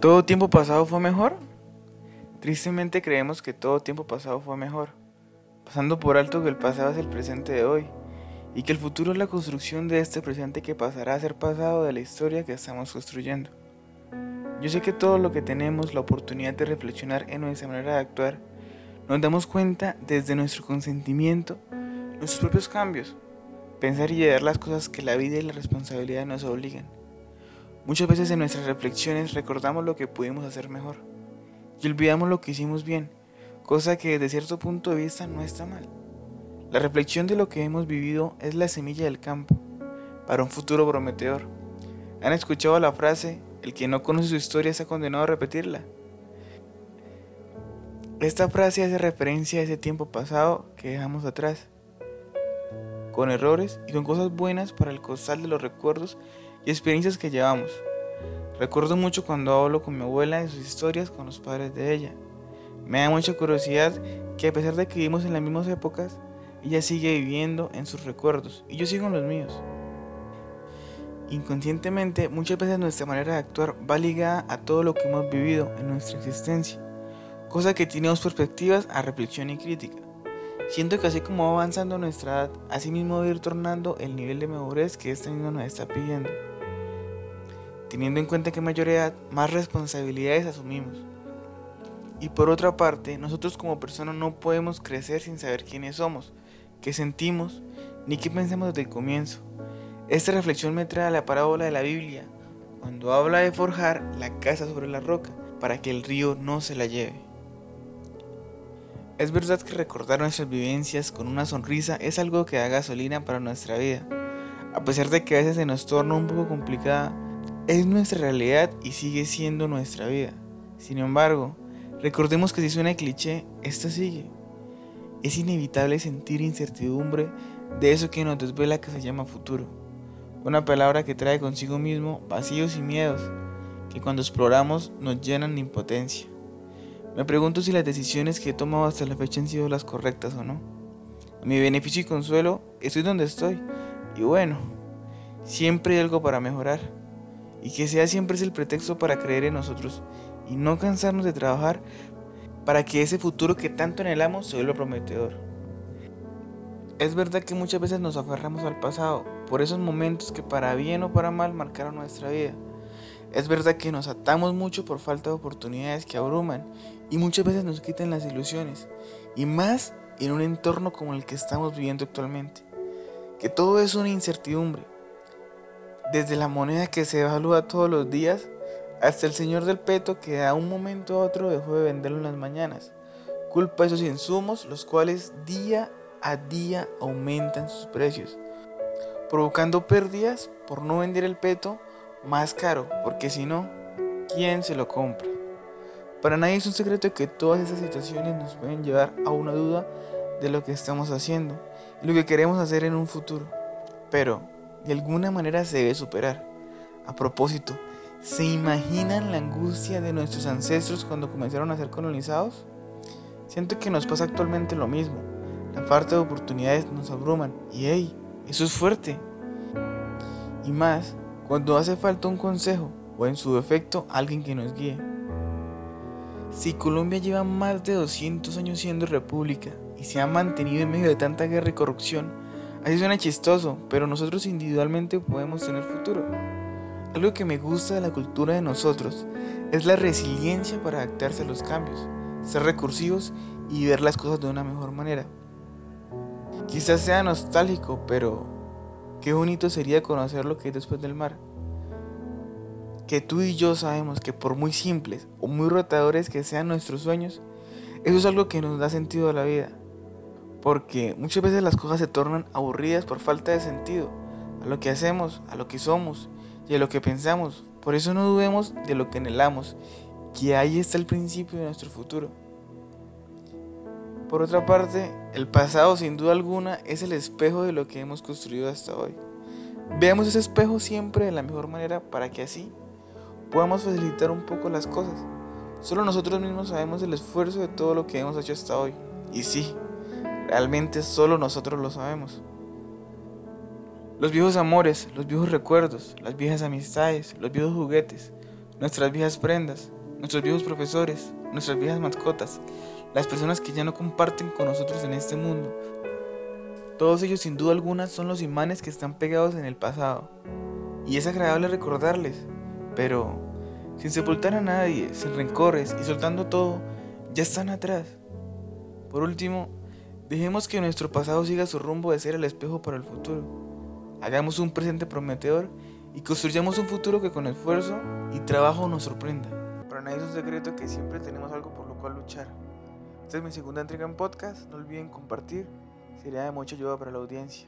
¿Todo tiempo pasado fue mejor? Tristemente creemos que todo tiempo pasado fue mejor, pasando por alto que el pasado es el presente de hoy y que el futuro es la construcción de este presente que pasará a ser pasado de la historia que estamos construyendo. Yo sé que todo lo que tenemos la oportunidad de reflexionar en nuestra manera de actuar, nos damos cuenta desde nuestro consentimiento, nuestros propios cambios, pensar y llevar las cosas que la vida y la responsabilidad nos obligan. Muchas veces en nuestras reflexiones recordamos lo que pudimos hacer mejor y olvidamos lo que hicimos bien, cosa que desde cierto punto de vista no está mal. La reflexión de lo que hemos vivido es la semilla del campo para un futuro prometedor. ¿Han escuchado la frase, el que no conoce su historia está condenado a repetirla? Esta frase hace referencia a ese tiempo pasado que dejamos atrás, con errores y con cosas buenas para el costal de los recuerdos y experiencias que llevamos. Recuerdo mucho cuando hablo con mi abuela de sus historias con los padres de ella. Me da mucha curiosidad que a pesar de que vivimos en las mismas épocas, ella sigue viviendo en sus recuerdos y yo sigo en los míos. Inconscientemente, muchas veces nuestra manera de actuar va ligada a todo lo que hemos vivido en nuestra existencia, cosa que tiene dos perspectivas a reflexión y crítica. Siento que así como va avanzando nuestra edad, así mismo va a ir tornando el nivel de madurez que este mundo nos está pidiendo. Teniendo en cuenta que mayor edad, más responsabilidades asumimos. Y por otra parte, nosotros como personas no podemos crecer sin saber quiénes somos, qué sentimos, ni qué pensamos desde el comienzo. Esta reflexión me trae a la parábola de la Biblia, cuando habla de forjar la casa sobre la roca, para que el río no se la lleve. Es verdad que recordar nuestras vivencias con una sonrisa es algo que da gasolina para nuestra vida. A pesar de que a veces se nos torna un poco complicada, es nuestra realidad y sigue siendo nuestra vida. Sin embargo, recordemos que si suena cliché, esta sigue. Es inevitable sentir incertidumbre de eso que nos desvela que se llama futuro. Una palabra que trae consigo mismo vacíos y miedos que cuando exploramos nos llenan de impotencia. Me pregunto si las decisiones que he tomado hasta la fecha han sido las correctas o no. A mi beneficio y consuelo, estoy donde estoy. Y bueno, siempre hay algo para mejorar. Y que sea siempre es el pretexto para creer en nosotros y no cansarnos de trabajar para que ese futuro que tanto anhelamos se vuelva prometedor. Es verdad que muchas veces nos aferramos al pasado por esos momentos que para bien o para mal marcaron nuestra vida. Es verdad que nos atamos mucho por falta de oportunidades que abruman y muchas veces nos quitan las ilusiones, y más en un entorno como el que estamos viviendo actualmente, que todo es una incertidumbre. Desde la moneda que se evalúa todos los días hasta el señor del peto que de un momento a otro dejó de venderlo en las mañanas. Culpa esos insumos los cuales día a día aumentan sus precios, provocando pérdidas por no vender el peto más caro, porque si no, ¿quién se lo compra? Para nadie es un secreto que todas esas situaciones nos pueden llevar a una duda de lo que estamos haciendo y lo que queremos hacer en un futuro. Pero, de alguna manera se debe superar. A propósito, ¿se imaginan la angustia de nuestros ancestros cuando comenzaron a ser colonizados? Siento que nos pasa actualmente lo mismo. La falta de oportunidades nos abruman y hey, eso es fuerte. Y más cuando hace falta un consejo o en su defecto alguien que nos guíe. Si Colombia lleva más de 200 años siendo república y se ha mantenido en medio de tanta guerra y corrupción, así suena chistoso, pero nosotros individualmente podemos tener futuro. Algo que me gusta de la cultura de nosotros es la resiliencia para adaptarse a los cambios, ser recursivos y ver las cosas de una mejor manera. Quizás sea nostálgico, pero Qué bonito sería conocer lo que hay después del mar. Que tú y yo sabemos que por muy simples o muy rotadores que sean nuestros sueños, eso es algo que nos da sentido a la vida. Porque muchas veces las cosas se tornan aburridas por falta de sentido a lo que hacemos, a lo que somos y a lo que pensamos. Por eso no dudemos de lo que anhelamos, que ahí está el principio de nuestro futuro. Por otra parte, el pasado sin duda alguna es el espejo de lo que hemos construido hasta hoy. Veamos ese espejo siempre de la mejor manera para que así podamos facilitar un poco las cosas. Solo nosotros mismos sabemos el esfuerzo de todo lo que hemos hecho hasta hoy. Y sí, realmente solo nosotros lo sabemos. Los viejos amores, los viejos recuerdos, las viejas amistades, los viejos juguetes, nuestras viejas prendas, nuestros viejos profesores, nuestras viejas mascotas, las personas que ya no comparten con nosotros en este mundo. Todos ellos sin duda alguna son los imanes que están pegados en el pasado. Y es agradable recordarles, pero sin sepultar a nadie, sin rencores y soltando todo, ya están atrás. Por último, dejemos que nuestro pasado siga su rumbo de ser el espejo para el futuro. Hagamos un presente prometedor y construyamos un futuro que con esfuerzo y trabajo nos sorprenda. Para nadie es un secreto que siempre tenemos algo por lo cual luchar. Esta es mi segunda entrega en podcast, no olviden compartir, sería de mucha ayuda para la audiencia.